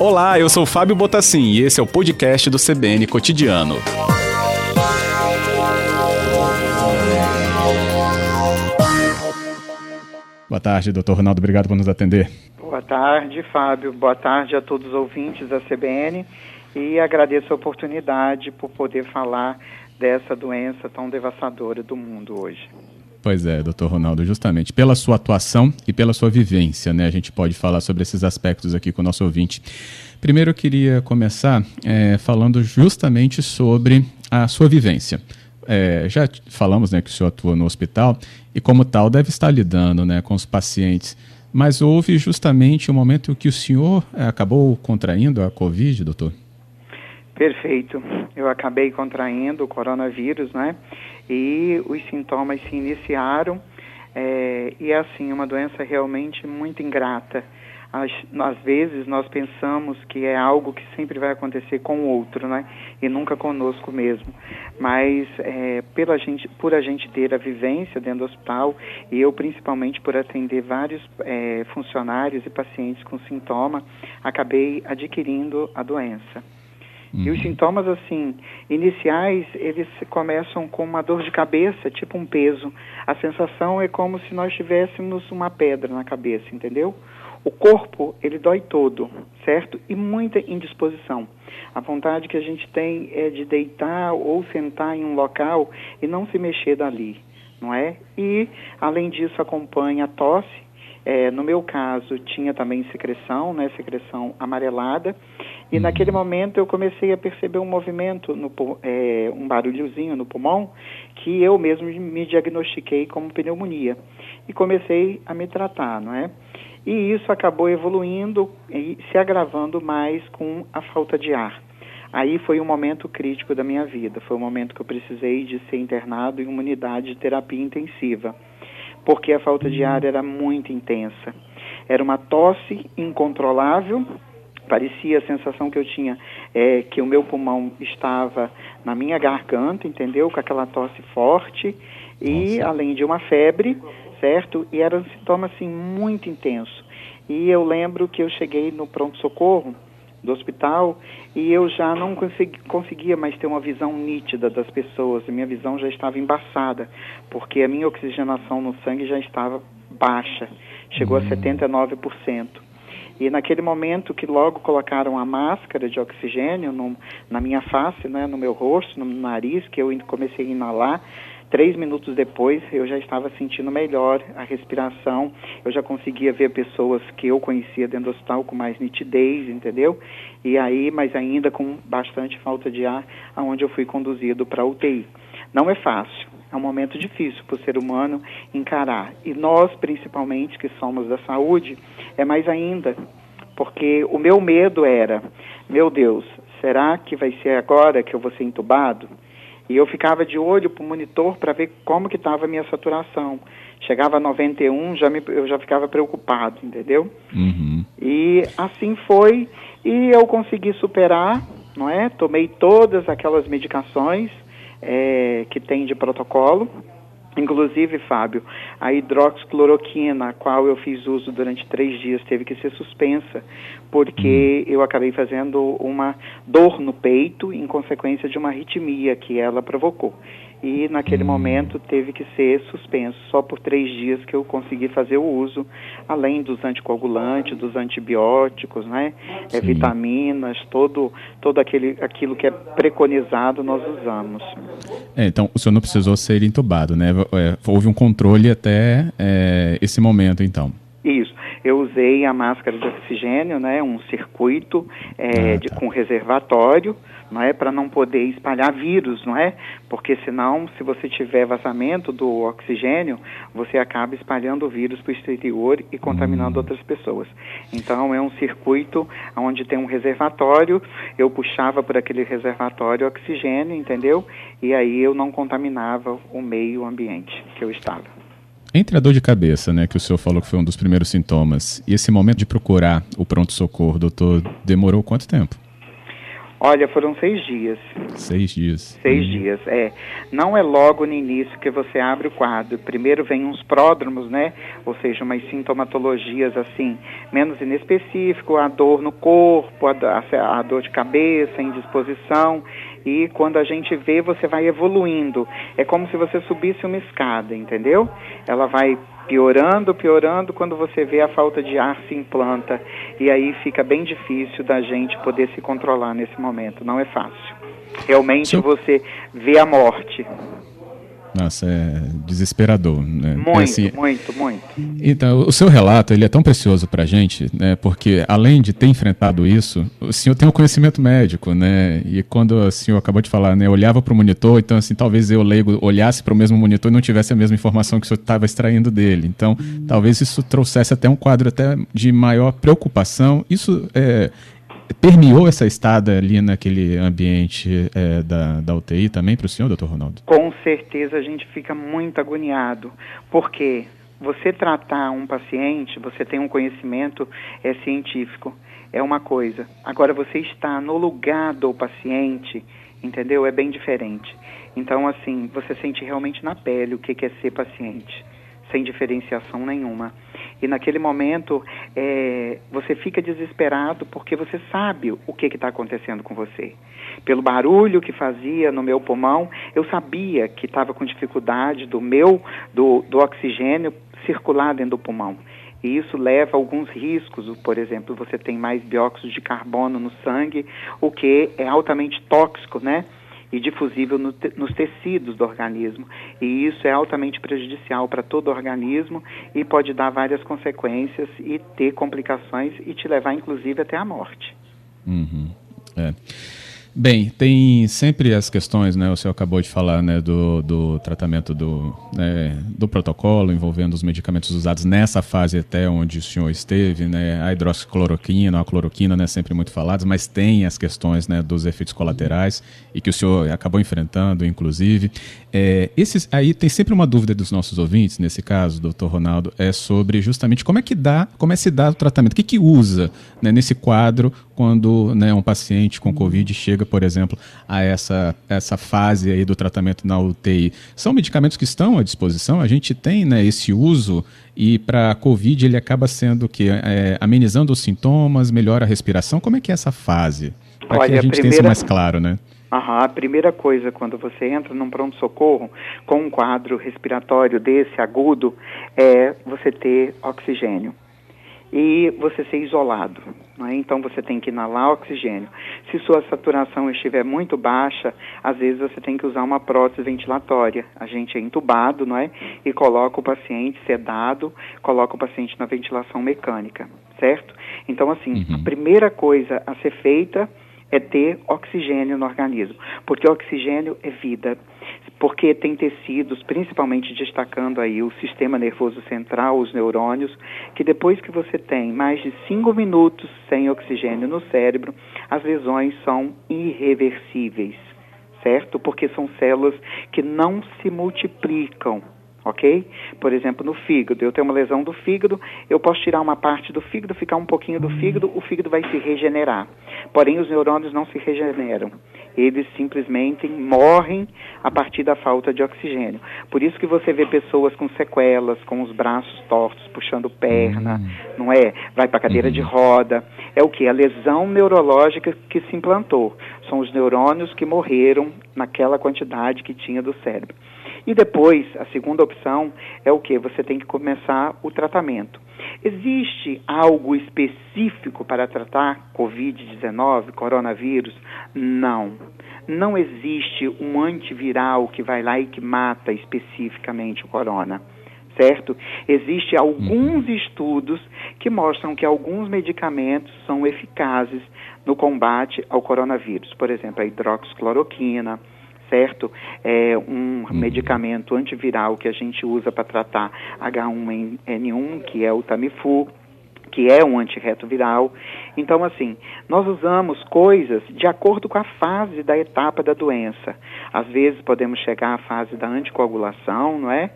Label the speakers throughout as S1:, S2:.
S1: Olá, eu sou Fábio Botassin e esse é o podcast do CBN Cotidiano. Boa tarde, doutor Ronaldo. Obrigado por nos atender.
S2: Boa tarde, Fábio. Boa tarde a todos os ouvintes da CBN e agradeço a oportunidade por poder falar dessa doença tão devastadora do mundo hoje.
S1: Pois é, doutor Ronaldo, justamente pela sua atuação e pela sua vivência, né? A gente pode falar sobre esses aspectos aqui com o nosso ouvinte. Primeiro eu queria começar é, falando justamente sobre a sua vivência. É, já falamos né, que o senhor atua no hospital e, como tal, deve estar lidando né, com os pacientes. Mas houve justamente o um momento em que o senhor é, acabou contraindo a Covid, doutor?
S2: Perfeito. Eu acabei contraindo o coronavírus, né? E os sintomas se iniciaram. É, e é assim, uma doença realmente muito ingrata. Às, às, vezes nós pensamos que é algo que sempre vai acontecer com o outro, né? E nunca conosco mesmo. Mas é, pela gente, por a gente ter a vivência dentro do hospital, e eu principalmente por atender vários é, funcionários e pacientes com sintoma, acabei adquirindo a doença. Uhum. E os uhum. sintomas, assim, iniciais, eles começam com uma dor de cabeça, tipo um peso. A sensação é como se nós tivéssemos uma pedra na cabeça, entendeu? O corpo, ele dói todo, certo? E muita indisposição. A vontade que a gente tem é de deitar ou sentar em um local e não se mexer dali, não é? E, além disso, acompanha a tosse, é, no meu caso, tinha também secreção, né, secreção amarelada, e uhum. naquele momento eu comecei a perceber um movimento, no, é, um barulhozinho no pulmão, que eu mesmo me diagnostiquei como pneumonia. E comecei a me tratar, não é? E isso acabou evoluindo e se agravando mais com a falta de ar. Aí foi um momento crítico da minha vida, foi o um momento que eu precisei de ser internado em uma unidade de terapia intensiva porque a falta de ar era muito intensa. Era uma tosse incontrolável, parecia a sensação que eu tinha é que o meu pulmão estava na minha garganta, entendeu? Com aquela tosse forte e Nossa. além de uma febre, certo? E era um sintoma assim muito intenso. E eu lembro que eu cheguei no pronto socorro do hospital e eu já não consegui, conseguia mais ter uma visão nítida das pessoas. A minha visão já estava embaçada, porque a minha oxigenação no sangue já estava baixa, chegou a 79%. E naquele momento que logo colocaram a máscara de oxigênio no, na minha face, né, no meu rosto, no nariz, que eu comecei a inalar, Três minutos depois, eu já estava sentindo melhor a respiração, eu já conseguia ver pessoas que eu conhecia dentro do hospital com mais nitidez, entendeu? E aí, mas ainda com bastante falta de ar, aonde eu fui conduzido para UTI. Não é fácil, é um momento difícil para o ser humano encarar. E nós, principalmente, que somos da saúde, é mais ainda, porque o meu medo era, meu Deus, será que vai ser agora que eu vou ser entubado? E eu ficava de olho para o monitor para ver como que estava a minha saturação. Chegava a 91, já me, eu já ficava preocupado, entendeu? Uhum. E assim foi, e eu consegui superar, não é? Tomei todas aquelas medicações é, que tem de protocolo, Inclusive, Fábio, a hidroxicloroquina, a qual eu fiz uso durante três dias, teve que ser suspensa, porque hum. eu acabei fazendo uma dor no peito em consequência de uma arritmia que ela provocou e naquele hum. momento teve que ser suspenso. Só por três dias que eu consegui fazer o uso, além dos anticoagulantes, dos antibióticos, né? É, vitaminas, todo, todo aquele, aquilo que é preconizado nós usamos.
S1: É, então, o senhor não precisou ser entubado, né? É, houve um controle até é, esse momento, então.
S2: Eu usei a máscara de oxigênio, né? Um circuito é, ah, tá. de, com reservatório não é para não poder espalhar vírus, não é? Porque senão, se você tiver vazamento do oxigênio, você acaba espalhando o vírus para o exterior e contaminando hum. outras pessoas. Então é um circuito onde tem um reservatório, eu puxava por aquele reservatório oxigênio, entendeu? E aí eu não contaminava o meio ambiente que eu estava.
S1: Entre a dor de cabeça, né, que o senhor falou que foi um dos primeiros sintomas, e esse momento de procurar o pronto-socorro, doutor, demorou quanto tempo?
S2: Olha, foram seis dias.
S1: Seis dias.
S2: Seis uhum. dias, é. Não é logo no início que você abre o quadro. Primeiro vem uns pródromos, né? Ou seja, umas sintomatologias assim, menos inespecífico, a dor no corpo, a, a, a dor de cabeça, indisposição. E quando a gente vê, você vai evoluindo. É como se você subisse uma escada, entendeu? Ela vai piorando, piorando, quando você vê a falta de ar se implanta. E aí fica bem difícil da gente poder se controlar nesse momento. Não é fácil. Realmente você vê a morte.
S1: Nossa, é desesperador. Né?
S2: Muito,
S1: é
S2: assim, muito, muito.
S1: Então, o seu relato ele é tão precioso para a gente, né? Porque além de ter enfrentado isso, o senhor tem um conhecimento médico, né? E quando o senhor acabou de falar, né? Eu olhava para o monitor, então assim, talvez eu leigo olhasse para o mesmo monitor e não tivesse a mesma informação que o senhor estava extraindo dele. Então, talvez isso trouxesse até um quadro até de maior preocupação. Isso é, permeou essa estada ali naquele ambiente é, da, da UTI também para o senhor, doutor Ronaldo?
S2: Com certeza a gente fica muito agoniado, porque você tratar um paciente, você tem um conhecimento é, científico, é uma coisa. Agora, você está no lugar do paciente, entendeu? É bem diferente. Então, assim, você sente realmente na pele o que é ser paciente, sem diferenciação nenhuma. E naquele momento é, você fica desesperado porque você sabe o que está acontecendo com você. Pelo barulho que fazia no meu pulmão, eu sabia que estava com dificuldade do meu do, do oxigênio circular dentro do pulmão. E isso leva a alguns riscos, por exemplo, você tem mais dióxido de carbono no sangue, o que é altamente tóxico, né? E difusível no te, nos tecidos do organismo. E isso é altamente prejudicial para todo o organismo e pode dar várias consequências e ter complicações e te levar, inclusive, até a morte.
S1: Uhum. É. Bem, tem sempre as questões, né? O senhor acabou de falar, né, do, do tratamento do, né, do protocolo envolvendo os medicamentos usados nessa fase até onde o senhor esteve, né? A hidroxicloroquina, a cloroquina, né, sempre muito falados, mas tem as questões, né, dos efeitos colaterais e que o senhor acabou enfrentando, inclusive. É, esses, aí tem sempre uma dúvida dos nossos ouvintes, nesse caso, doutor Ronaldo, é sobre justamente como é que dá, como é se dá o tratamento, o que que usa né, nesse quadro quando né, um paciente com Covid chega, por exemplo, a essa, essa fase aí do tratamento na UTI. São medicamentos que estão à disposição, a gente tem né, esse uso e para a Covid ele acaba sendo que é, amenizando os sintomas, melhora a respiração. Como é que é essa fase? Para que a gente a primeira... tenha isso mais claro, né?
S2: Uhum. A primeira coisa quando você entra num pronto-socorro com um quadro respiratório desse agudo é você ter oxigênio e você ser isolado. É? Então você tem que inalar oxigênio. Se sua saturação estiver muito baixa, às vezes você tem que usar uma prótese ventilatória. A gente é entubado, não é? E coloca o paciente sedado, coloca o paciente na ventilação mecânica, certo? Então assim, uhum. a primeira coisa a ser feita é ter oxigênio no organismo, porque oxigênio é vida, porque tem tecidos, principalmente destacando aí o sistema nervoso central, os neurônios, que depois que você tem mais de cinco minutos sem oxigênio no cérebro, as lesões são irreversíveis, certo? Porque são células que não se multiplicam, ok? Por exemplo, no fígado, eu tenho uma lesão do fígado, eu posso tirar uma parte do fígado, ficar um pouquinho do fígado, o fígado vai se regenerar. Porém, os neurônios não se regeneram. Eles simplesmente morrem a partir da falta de oxigênio. Por isso que você vê pessoas com sequelas, com os braços tortos, puxando perna, uhum. não é? Vai para cadeira uhum. de roda. É o que? A lesão neurológica que se implantou. São os neurônios que morreram naquela quantidade que tinha do cérebro. E depois, a segunda opção é o que? Você tem que começar o tratamento. Existe algo específico para tratar Covid-19, coronavírus? Não. Não existe um antiviral que vai lá e que mata especificamente o corona certo? Existem alguns uhum. estudos que mostram que alguns medicamentos são eficazes no combate ao coronavírus. Por exemplo, a hidroxicloroquina, certo? É um uhum. medicamento antiviral que a gente usa para tratar H1N1, que é o Tamiflu, que é um antirretroviral. Então, assim, nós usamos coisas de acordo com a fase da etapa da doença. Às vezes podemos chegar à fase da anticoagulação, não é?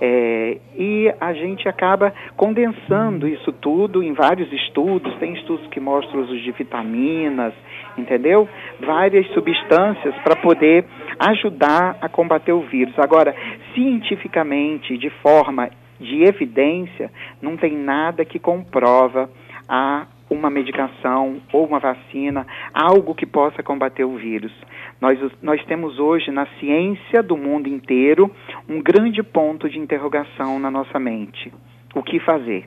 S2: É, e a gente acaba condensando isso tudo em vários estudos. Tem estudos que mostram o uso de vitaminas, entendeu? Várias substâncias para poder ajudar a combater o vírus. Agora, cientificamente, de forma de evidência, não tem nada que comprova a uma medicação ou uma vacina, algo que possa combater o vírus. Nós, nós temos hoje na ciência do mundo inteiro um grande ponto de interrogação na nossa mente. O que fazer?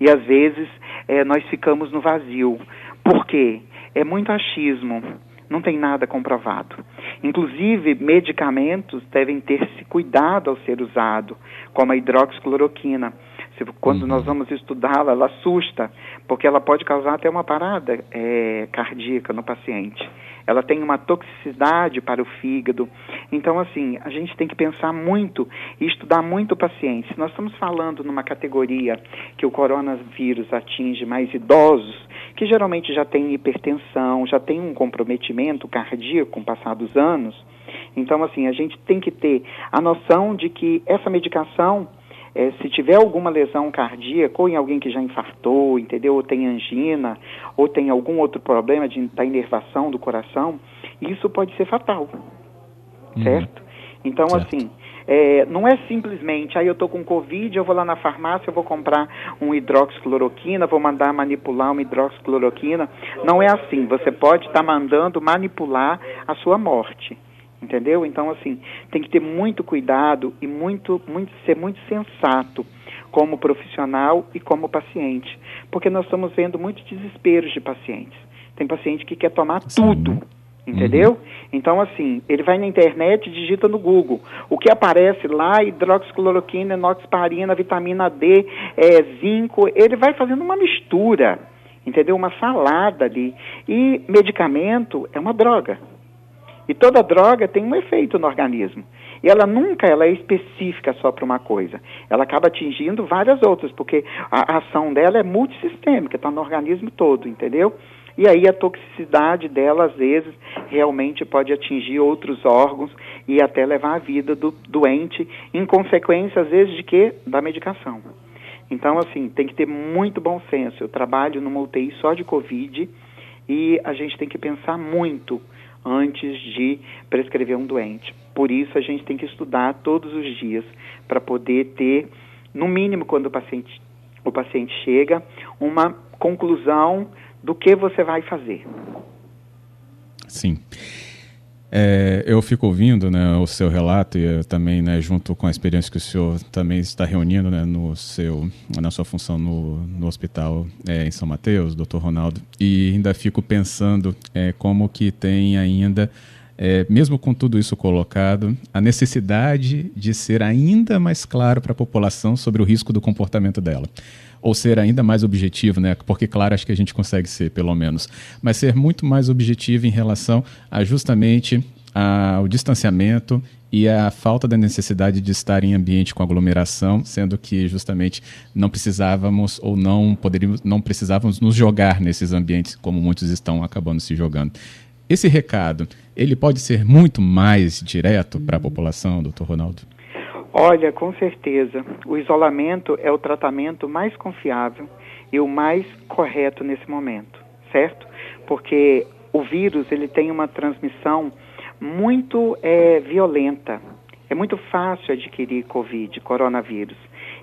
S2: E às vezes é, nós ficamos no vazio. Por quê? É muito achismo, não tem nada comprovado. Inclusive, medicamentos devem ter se cuidado ao ser usado, como a hidroxicloroquina quando uhum. nós vamos estudá-la, ela assusta, porque ela pode causar até uma parada é, cardíaca no paciente. Ela tem uma toxicidade para o fígado. Então, assim, a gente tem que pensar muito e estudar muito o paciente. Se nós estamos falando numa categoria que o coronavírus atinge mais idosos, que geralmente já tem hipertensão, já tem um comprometimento cardíaco com o passar dos anos, então, assim, a gente tem que ter a noção de que essa medicação é, se tiver alguma lesão cardíaca, ou em alguém que já infartou, entendeu? Ou tem angina, ou tem algum outro problema de, da inervação do coração, isso pode ser fatal. Uhum. Certo? Então, certo. assim, é, não é simplesmente, aí eu estou com Covid, eu vou lá na farmácia, eu vou comprar um hidroxicloroquina, vou mandar manipular uma hidroxicloroquina. Não é assim. Você pode estar tá mandando manipular a sua morte entendeu? Então, assim, tem que ter muito cuidado e muito, muito, ser muito sensato como profissional e como paciente, porque nós estamos vendo muitos desesperos de pacientes. Tem paciente que quer tomar Sim. tudo, entendeu? Uhum. Então, assim, ele vai na internet e digita no Google. O que aparece lá, hidroxicloroquina, enoxaparina, vitamina D, é, zinco, ele vai fazendo uma mistura, entendeu? Uma salada ali. E medicamento é uma droga. E toda droga tem um efeito no organismo. E ela nunca ela é específica só para uma coisa. Ela acaba atingindo várias outras, porque a, ação dela é multissistêmica, está no organismo todo, entendeu? E aí a toxicidade dela, às vezes, realmente pode atingir outros órgãos e até levar a vida do doente, em consequência, às vezes, de quê? Da medicação. Então, assim, tem que ter muito bom senso. Eu trabalho numa UTI só de Covid e a gente tem que pensar muito antes de prescrever um doente. Por isso, a gente tem que estudar todos os dias para poder ter, no mínimo, quando o paciente, o paciente chega, uma conclusão do que você vai fazer.
S1: Sim. É, eu fico ouvindo né, o seu relato e também, né, junto com a experiência que o senhor também está reunindo né, no seu, na sua função no, no hospital é, em São Mateus, doutor Ronaldo, e ainda fico pensando é, como que tem ainda, é, mesmo com tudo isso colocado, a necessidade de ser ainda mais claro para a população sobre o risco do comportamento dela ou ser ainda mais objetivo, né? Porque, claro, acho que a gente consegue ser, pelo menos, mas ser muito mais objetivo em relação a justamente ao distanciamento e a falta da necessidade de estar em ambiente com aglomeração, sendo que justamente não precisávamos ou não poderíamos, não precisávamos nos jogar nesses ambientes como muitos estão acabando se jogando. Esse recado, ele pode ser muito mais direto para a população, doutor Ronaldo?
S2: Olha, com certeza. O isolamento é o tratamento mais confiável e o mais correto nesse momento, certo? Porque o vírus ele tem uma transmissão muito é, violenta. É muito fácil adquirir Covid, coronavírus.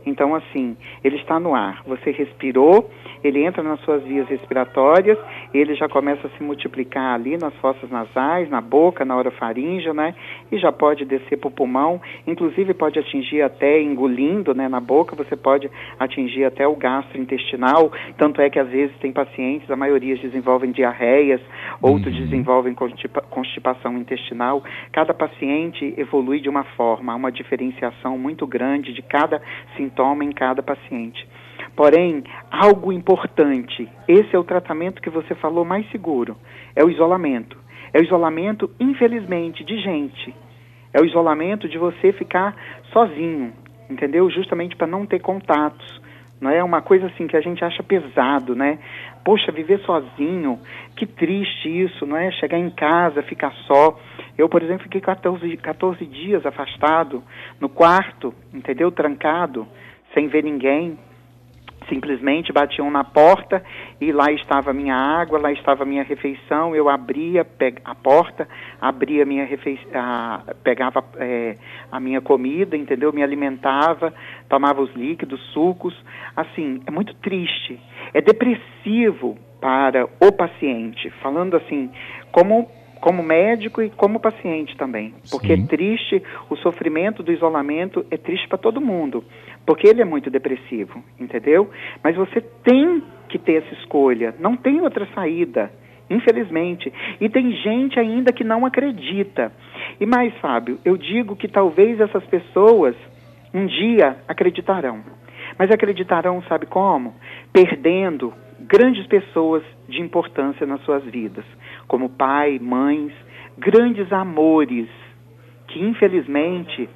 S2: Então, assim, ele está no ar. Você respirou, ele entra nas suas vias respiratórias, ele já começa a se multiplicar ali nas fossas nasais, na boca, na orofaringe, né? E já pode descer para o pulmão, inclusive pode atingir até engolindo, né? Na boca, você pode atingir até o gastrointestinal. Tanto é que às vezes tem pacientes, a maioria desenvolvem diarreias, outros uhum. desenvolvem constipação intestinal. Cada paciente evolui de uma forma, há uma diferenciação muito grande de cada sintoma em cada paciente. Porém, algo importante, esse é o tratamento que você falou mais seguro, é o isolamento. É o isolamento, infelizmente, de gente. É o isolamento de você ficar sozinho, entendeu? Justamente para não ter contatos não é uma coisa assim que a gente acha pesado, né? Poxa, viver sozinho, que triste isso, não é? Chegar em casa, ficar só. Eu, por exemplo, fiquei 14, 14 dias afastado, no quarto, entendeu? Trancado, sem ver ninguém simplesmente batiam na porta e lá estava a minha água, lá estava a minha refeição. Eu abria a porta, abria a minha refeição, pegava é, a minha comida, entendeu? Me alimentava, tomava os líquidos, sucos. Assim, é muito triste, é depressivo para o paciente, falando assim, como como médico e como paciente também, porque Sim. é triste o sofrimento do isolamento é triste para todo mundo, porque ele é muito depressivo, entendeu? Mas você tem que ter essa escolha, não tem outra saída, infelizmente. E tem gente ainda que não acredita. E mais, Fábio, eu digo que talvez essas pessoas um dia acreditarão. Mas acreditarão, sabe como? Perdendo grandes pessoas de importância nas suas vidas, como pai, mães, grandes amores que infelizmente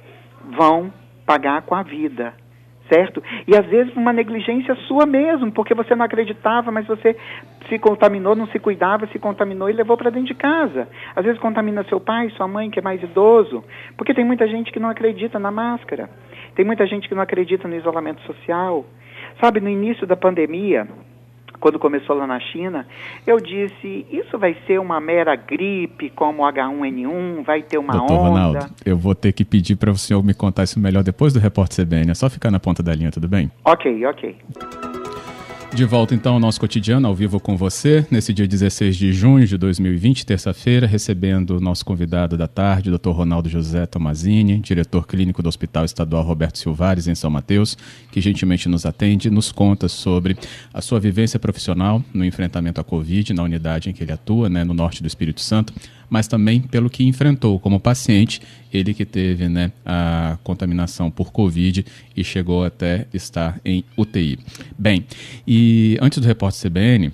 S2: vão pagar com a vida, certo? E às vezes uma negligência sua mesmo, porque você não acreditava, mas você se contaminou, não se cuidava, se contaminou e levou para dentro de casa. Às vezes contamina seu pai, sua mãe, que é mais idoso, porque tem muita gente que não acredita na máscara. Tem muita gente que não acredita no isolamento social. Sabe, no início da pandemia, quando começou lá na China, eu disse: isso vai ser uma mera gripe como H1N1, vai ter uma Doutor onda. Ronaldo,
S1: eu vou ter que pedir para o senhor me contar isso melhor depois do repórter CBN. É só ficar na ponta da linha, tudo bem?
S2: Ok, ok.
S1: De volta então ao nosso cotidiano, ao vivo com você, nesse dia 16 de junho de 2020, terça-feira, recebendo o nosso convidado da tarde, Dr. Ronaldo José Tomazini, diretor clínico do Hospital Estadual Roberto Silvares, em São Mateus, que gentilmente nos atende nos conta sobre a sua vivência profissional no enfrentamento à Covid, na unidade em que ele atua, né, no norte do Espírito Santo, mas também pelo que enfrentou como paciente, ele que teve né, a contaminação por Covid e chegou até estar em UTI. Bem, e antes do repórter CBN,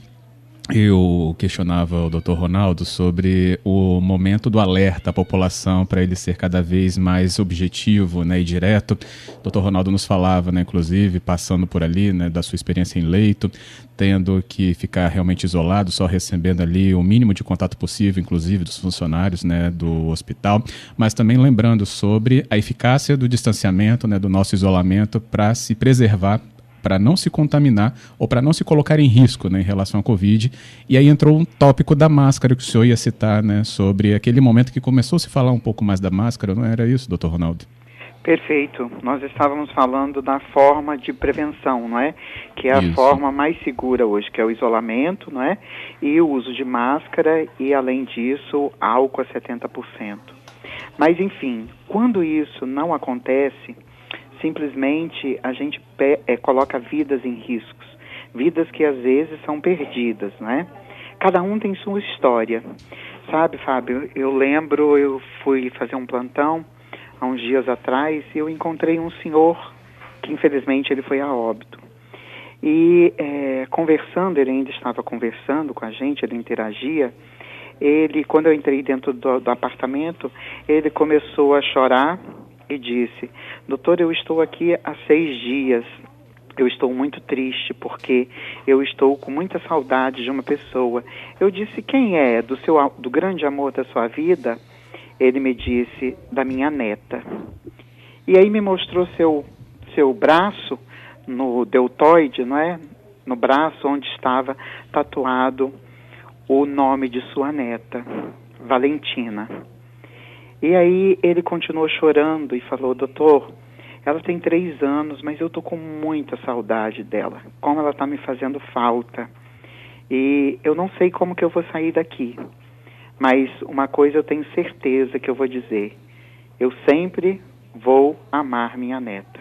S1: eu questionava o Dr. Ronaldo sobre o momento do alerta à população para ele ser cada vez mais objetivo né, e direto. O Dr. Ronaldo nos falava, né, inclusive, passando por ali, né, da sua experiência em leito, tendo que ficar realmente isolado, só recebendo ali o mínimo de contato possível, inclusive dos funcionários né, do hospital, mas também lembrando sobre a eficácia do distanciamento, né, do nosso isolamento para se preservar para não se contaminar ou para não se colocar em risco né, em relação à Covid. E aí entrou um tópico da máscara que o senhor ia citar, né, sobre aquele momento que começou a se falar um pouco mais da máscara, não era isso, doutor Ronaldo?
S2: Perfeito. Nós estávamos falando da forma de prevenção, não é? Que é a Isso. forma mais segura hoje, que é o isolamento, não é? E o uso de máscara e, além disso, álcool a 70%. Mas, enfim, quando isso não acontece, simplesmente a gente é, coloca vidas em riscos, vidas que às vezes são perdidas, né? Cada um tem sua história, sabe, Fábio? Eu lembro, eu fui fazer um plantão há uns dias atrás e eu encontrei um senhor que infelizmente ele foi a óbito. E é, conversando, ele ainda estava conversando com a gente, ele interagia. Ele, quando eu entrei dentro do, do apartamento, ele começou a chorar e disse: Doutor, eu estou aqui há seis dias. Eu estou muito triste porque eu estou com muita saudade de uma pessoa. Eu disse: Quem é? Do, seu, do grande amor da sua vida? Ele me disse: Da minha neta. E aí me mostrou seu, seu braço no deltoide, não é? No braço onde estava tatuado o nome de sua neta, Valentina. E aí ele continuou chorando e falou, doutor, ela tem três anos, mas eu tô com muita saudade dela. Como ela tá me fazendo falta. E eu não sei como que eu vou sair daqui. Mas uma coisa eu tenho certeza que eu vou dizer. Eu sempre vou amar minha neta.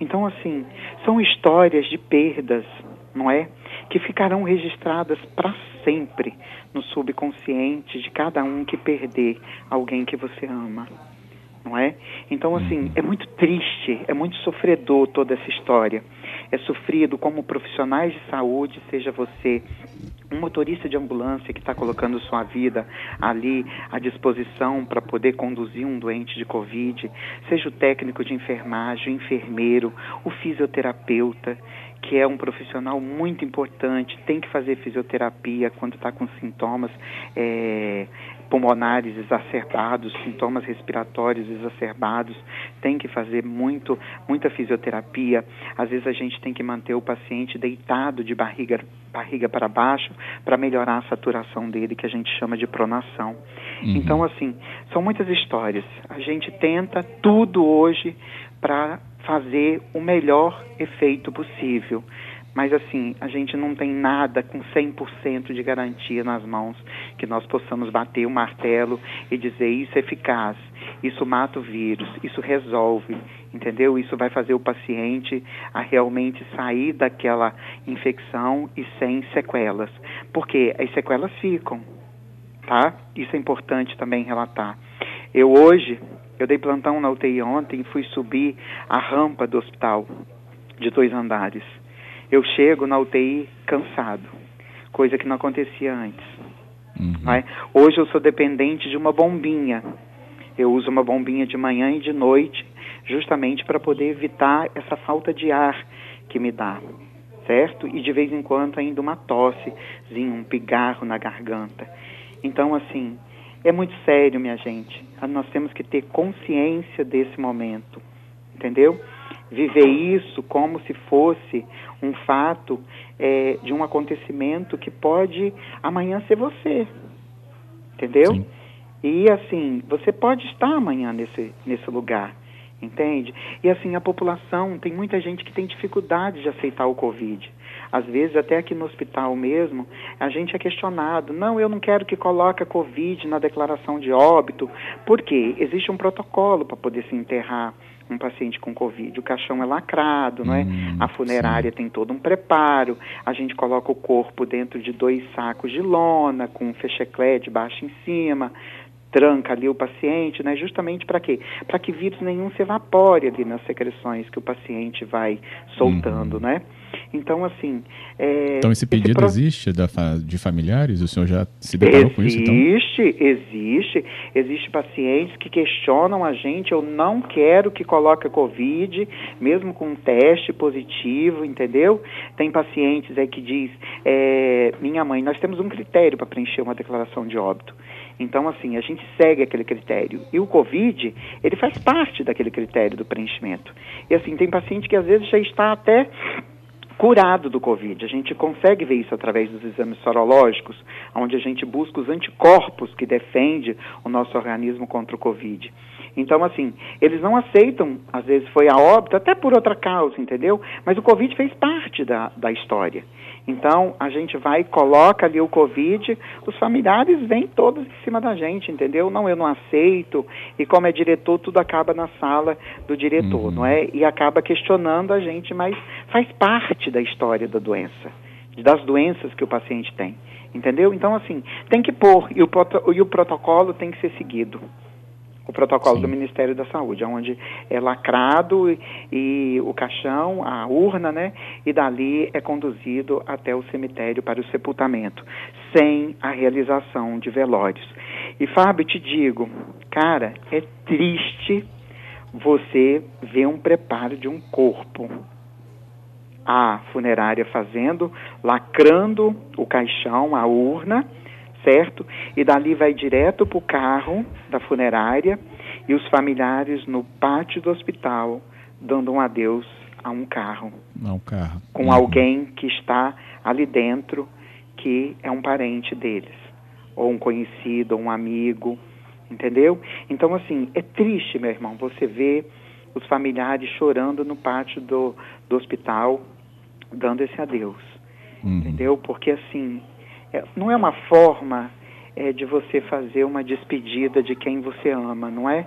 S2: Então, assim, são histórias de perdas, não é? Que ficarão registradas para sempre no subconsciente de cada um que perder alguém que você ama. Não é? Então, assim, uhum. é muito triste, é muito sofredor toda essa história. É sofrido como profissionais de saúde, seja você um motorista de ambulância que está colocando sua vida ali à disposição para poder conduzir um doente de Covid, seja o técnico de enfermagem, o enfermeiro, o fisioterapeuta, que é um profissional muito importante, tem que fazer fisioterapia quando está com sintomas é, pulmonares exacerbados, sintomas respiratórios exacerbados, tem que fazer muito, muita fisioterapia. Às vezes a gente tem que manter o paciente deitado de barriga, barriga para baixo para melhorar a saturação dele, que a gente chama de pronação. Uhum. Então, assim, são muitas histórias. A gente tenta tudo hoje para fazer o melhor efeito possível. Mas assim, a gente não tem nada com 100% de garantia nas mãos que nós possamos bater o martelo e dizer isso é eficaz, isso mata o vírus, isso resolve, entendeu? Isso vai fazer o paciente a realmente sair daquela infecção e sem sequelas. Porque as sequelas ficam, tá? Isso é importante também relatar. Eu hoje, eu dei plantão na UTI ontem e fui subir a rampa do hospital de dois andares. Eu chego na UTI cansado, coisa que não acontecia antes. Uhum. É? Hoje eu sou dependente de uma bombinha. Eu uso uma bombinha de manhã e de noite, justamente para poder evitar essa falta de ar que me dá, certo? E de vez em quando ainda uma tosse, um pigarro na garganta. Então, assim, é muito sério, minha gente. Nós temos que ter consciência desse momento, entendeu? Viver isso como se fosse um fato é, de um acontecimento que pode amanhã ser você, entendeu? Sim. E assim, você pode estar amanhã nesse, nesse lugar, entende? E assim, a população, tem muita gente que tem dificuldade de aceitar o Covid. Às vezes, até aqui no hospital mesmo, a gente é questionado. Não, eu não quero que coloque a Covid na declaração de óbito. Por quê? Existe um protocolo para poder se enterrar um paciente com Covid. O caixão é lacrado, não é? Hum, a funerária sim. tem todo um preparo. A gente coloca o corpo dentro de dois sacos de lona, com um fecheclé de baixo em cima tranca ali o paciente, né? Justamente para quê? Para que vírus nenhum se evapore ali nas secreções que o paciente vai soltando, uhum. né? Então, assim...
S1: É, então, esse pedido esse pro... existe da, de familiares? O senhor já se deparou
S2: existe,
S1: com isso,
S2: então? Existe, existe. Existe pacientes que questionam a gente, eu não quero que coloque Covid, mesmo com um teste positivo, entendeu? Tem pacientes aí que diz, é, minha mãe, nós temos um critério para preencher uma declaração de óbito. Então, assim, a gente segue aquele critério. E o Covid, ele faz parte daquele critério do preenchimento. E assim, tem paciente que às vezes já está até curado do Covid. A gente consegue ver isso através dos exames sorológicos, onde a gente busca os anticorpos que defendem o nosso organismo contra o Covid. Então, assim, eles não aceitam, às vezes foi a óbito, até por outra causa, entendeu? Mas o Covid fez parte da, da história. Então, a gente vai, coloca ali o Covid, os familiares vêm todos em cima da gente, entendeu? Não, eu não aceito. E como é diretor, tudo acaba na sala do diretor, uhum. não é? E acaba questionando a gente, mas faz parte da história da doença, das doenças que o paciente tem, entendeu? Então, assim, tem que pôr, e o, e o protocolo tem que ser seguido o protocolo Sim. do Ministério da Saúde, onde é lacrado e, e, o caixão, a urna, né? E dali é conduzido até o cemitério para o sepultamento, sem a realização de velórios. E Fábio, te digo, cara, é triste você ver um preparo de um corpo. A funerária fazendo, lacrando o caixão, a urna, certo? E dali vai direto para o carro da funerária e os familiares no pátio do hospital dando um adeus a um carro.
S1: A um carro.
S2: Com uhum. alguém que está ali dentro que é um parente deles, ou um conhecido, ou um amigo, entendeu? Então, assim, é triste, meu irmão, você ver os familiares chorando no pátio do, do hospital, dando esse adeus, uhum. entendeu? Porque, assim, não é uma forma é, de você fazer uma despedida de quem você ama, não é?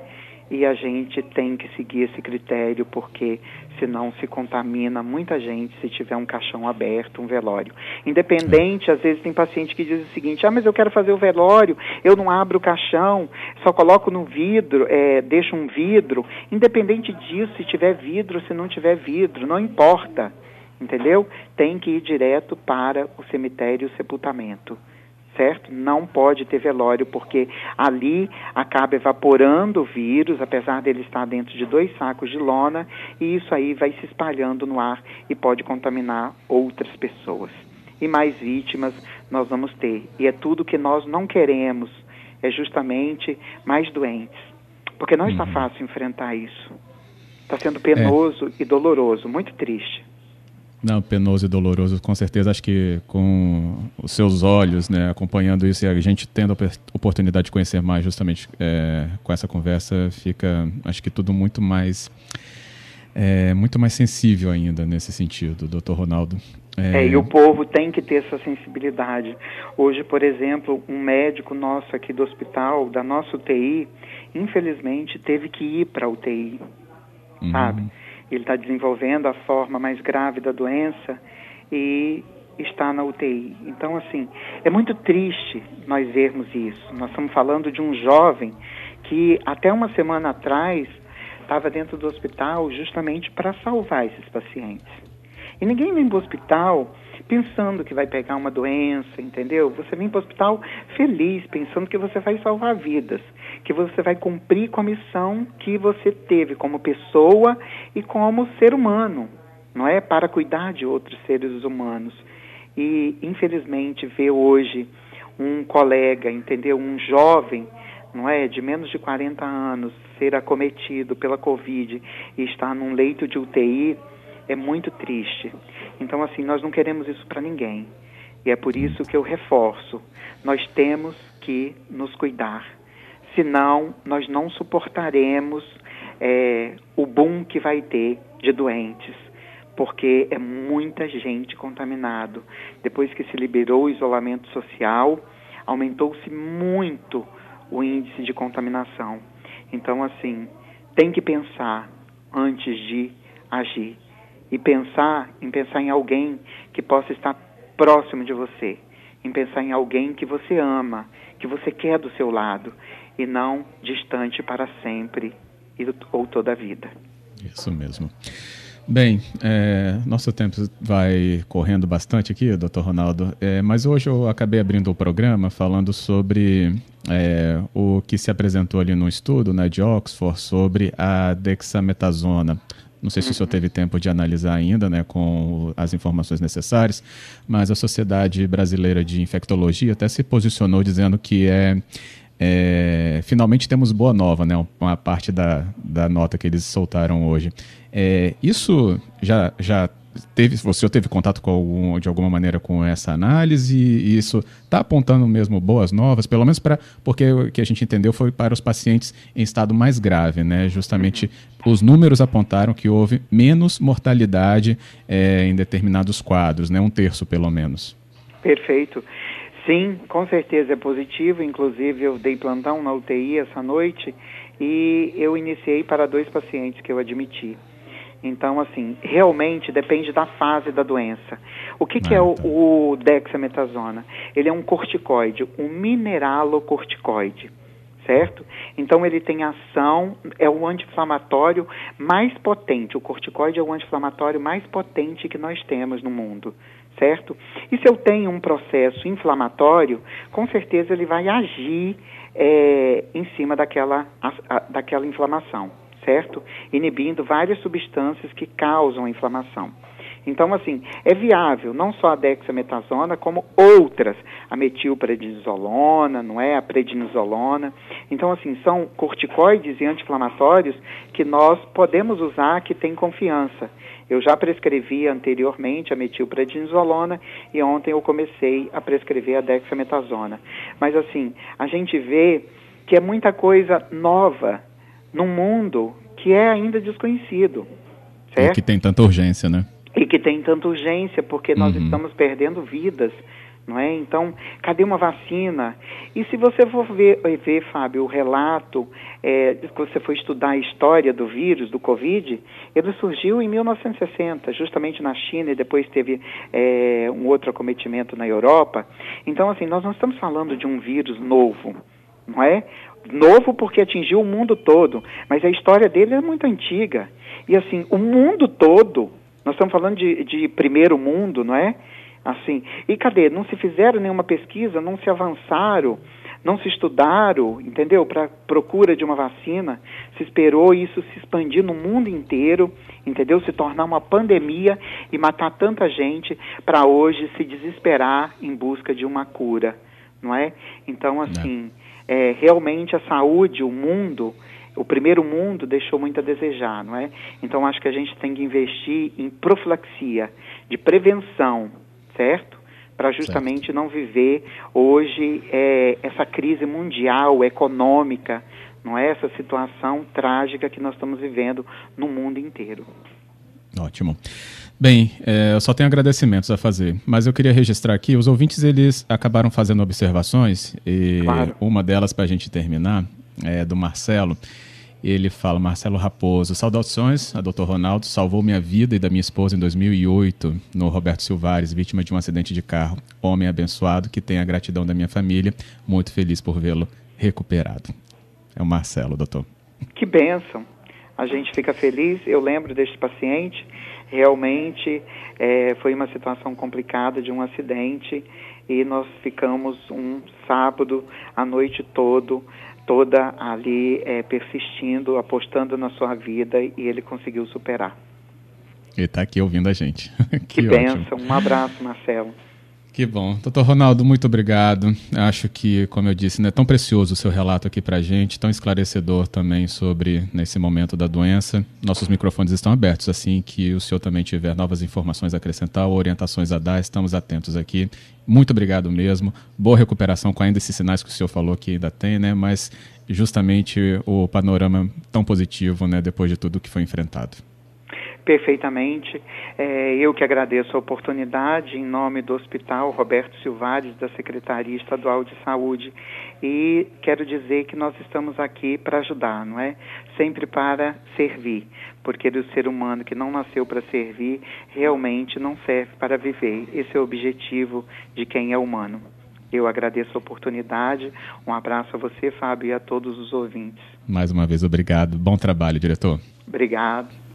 S2: E a gente tem que seguir esse critério, porque senão se contamina muita gente se tiver um caixão aberto, um velório. Independente, às vezes tem paciente que diz o seguinte: ah, mas eu quero fazer o velório, eu não abro o caixão, só coloco no vidro, é, deixo um vidro. Independente disso, se tiver vidro, se não tiver vidro, não importa entendeu? Tem que ir direto para o cemitério o sepultamento, certo? Não pode ter velório, porque ali acaba evaporando o vírus, apesar dele estar dentro de dois sacos de lona, e isso aí vai se espalhando no ar e pode contaminar outras pessoas. E mais vítimas nós vamos ter. E é tudo que nós não queremos, é justamente mais doentes. Porque não está uhum. fácil enfrentar isso. Está sendo penoso é. e doloroso, muito triste.
S1: Não, penoso e doloroso, com certeza. Acho que com os seus olhos, né, acompanhando isso e a gente tendo a oportunidade de conhecer mais, justamente é, com essa conversa, fica, acho que tudo muito mais, é, muito mais sensível ainda nesse sentido, doutor Ronaldo.
S2: É... é, e o povo tem que ter essa sensibilidade. Hoje, por exemplo, um médico nosso aqui do hospital, da nossa UTI, infelizmente teve que ir para a UTI, uhum. sabe? Ele está desenvolvendo a forma mais grave da doença e está na UTI. Então, assim, é muito triste nós vermos isso. Nós estamos falando de um jovem que até uma semana atrás estava dentro do hospital justamente para salvar esses pacientes. E ninguém vem para o hospital pensando que vai pegar uma doença, entendeu? Você vem para o hospital feliz, pensando que você vai salvar vidas, que você vai cumprir com a missão que você teve como pessoa e como ser humano, não é? Para cuidar de outros seres humanos. E, infelizmente, ver hoje um colega, entendeu? Um jovem, não é? De menos de 40 anos ser acometido pela Covid e estar num leito de UTI é muito triste. Então, assim, nós não queremos isso para ninguém. E é por isso que eu reforço: nós temos que nos cuidar. Senão, nós não suportaremos é, o boom que vai ter de doentes, porque é muita gente contaminado. Depois que se liberou o isolamento social, aumentou-se muito o índice de contaminação. Então, assim, tem que pensar antes de agir e pensar em pensar em alguém que possa estar próximo de você, em pensar em alguém que você ama, que você quer do seu lado e não distante para sempre ou toda a vida.
S1: Isso mesmo. Bem, é, nosso tempo vai correndo bastante aqui, doutor Ronaldo, é, mas hoje eu acabei abrindo o programa falando sobre é, o que se apresentou ali no estudo né, de Oxford sobre a dexametasona, não sei se uhum. o senhor teve tempo de analisar ainda, né, com as informações necessárias, mas a Sociedade Brasileira de Infectologia até se posicionou dizendo que é, é finalmente temos boa nova, né, uma parte da, da nota que eles soltaram hoje. É, isso já, já teve, você teve contato com algum, de alguma maneira com essa análise e isso está apontando mesmo boas novas, pelo menos para porque o que a gente entendeu foi para os pacientes em estado mais grave, né? Justamente os números apontaram que houve menos mortalidade é, em determinados quadros, né? Um terço pelo menos.
S2: Perfeito. Sim, com certeza é positivo. Inclusive eu dei plantão na UTI essa noite e eu iniciei para dois pacientes que eu admiti. Então, assim, realmente depende da fase da doença. O que, que é o, o dexametasona? Ele é um corticoide, um mineralocorticoide, certo? Então, ele tem ação, é o anti-inflamatório mais potente. O corticoide é o anti-inflamatório mais potente que nós temos no mundo, certo? E se eu tenho um processo inflamatório, com certeza ele vai agir é, em cima daquela, a, a, daquela inflamação certo? Inibindo várias substâncias que causam inflamação. Então, assim, é viável não só a dexametasona, como outras, a metilprednisolona, não é? A prednisolona. Então, assim, são corticoides e anti-inflamatórios que nós podemos usar que tem confiança. Eu já prescrevi anteriormente a metilprednisolona e ontem eu comecei a prescrever a dexametasona. Mas, assim, a gente vê que é muita coisa nova num mundo que é ainda desconhecido. Certo?
S1: E que tem tanta urgência, né?
S2: E que tem tanta urgência, porque nós uhum. estamos perdendo vidas, não é? Então, cadê uma vacina? E se você for ver, ver Fábio, o relato, é, que você foi estudar a história do vírus, do Covid, ele surgiu em 1960, justamente na China, e depois teve é, um outro acometimento na Europa. Então, assim, nós não estamos falando de um vírus novo, não é? Novo porque atingiu o mundo todo, mas a história dele é muito antiga. E assim, o mundo todo, nós estamos falando de, de primeiro mundo, não é? Assim, e cadê? Não se fizeram nenhuma pesquisa, não se avançaram, não se estudaram, entendeu? Para procura de uma vacina, se esperou isso se expandir no mundo inteiro, entendeu? Se tornar uma pandemia e matar tanta gente para hoje se desesperar em busca de uma cura, não é? Então, assim, é, realmente a saúde, o mundo, o primeiro mundo deixou muito a desejar, não é? Então acho que a gente tem que investir em profilaxia, de prevenção, certo? Para justamente certo. não viver hoje é, essa crise mundial, econômica, não é? Essa situação trágica que nós estamos vivendo no mundo inteiro.
S1: Ótimo. Bem, é, eu só tenho agradecimentos a fazer, mas eu queria registrar aqui, os ouvintes eles acabaram fazendo observações, e claro. uma delas para a gente terminar é do Marcelo, ele fala, Marcelo Raposo, saudações a Dr. Ronaldo, salvou minha vida e da minha esposa em 2008 no Roberto Silvares, vítima de um acidente de carro. Homem abençoado que tem a gratidão da minha família, muito feliz por vê-lo recuperado. É o Marcelo, doutor.
S2: Que bênção. A gente fica feliz. Eu lembro deste paciente. Realmente é, foi uma situação complicada de um acidente e nós ficamos um sábado a noite todo toda ali é, persistindo, apostando na sua vida e ele conseguiu superar.
S1: Ele está aqui ouvindo a gente.
S2: que, que benção. Um abraço, Marcelo.
S1: Que bom. Doutor Ronaldo, muito obrigado. Acho que, como eu disse, é né, tão precioso o seu relato aqui para a gente, tão esclarecedor também sobre nesse momento da doença. Nossos microfones estão abertos, assim que o senhor também tiver novas informações a acrescentar ou orientações a dar, estamos atentos aqui. Muito obrigado mesmo. Boa recuperação com ainda esses sinais que o senhor falou que ainda tem, né? Mas justamente o panorama tão positivo, né, depois de tudo que foi enfrentado
S2: perfeitamente. É, eu que agradeço a oportunidade em nome do Hospital Roberto Silvares, da Secretaria Estadual de Saúde. E quero dizer que nós estamos aqui para ajudar, não é? Sempre para servir, porque o ser humano que não nasceu para servir realmente não serve para viver. Esse é o objetivo de quem é humano. Eu agradeço a oportunidade. Um abraço a você, Fábio, e a todos os ouvintes.
S1: Mais uma vez, obrigado. Bom trabalho, diretor.
S2: Obrigado.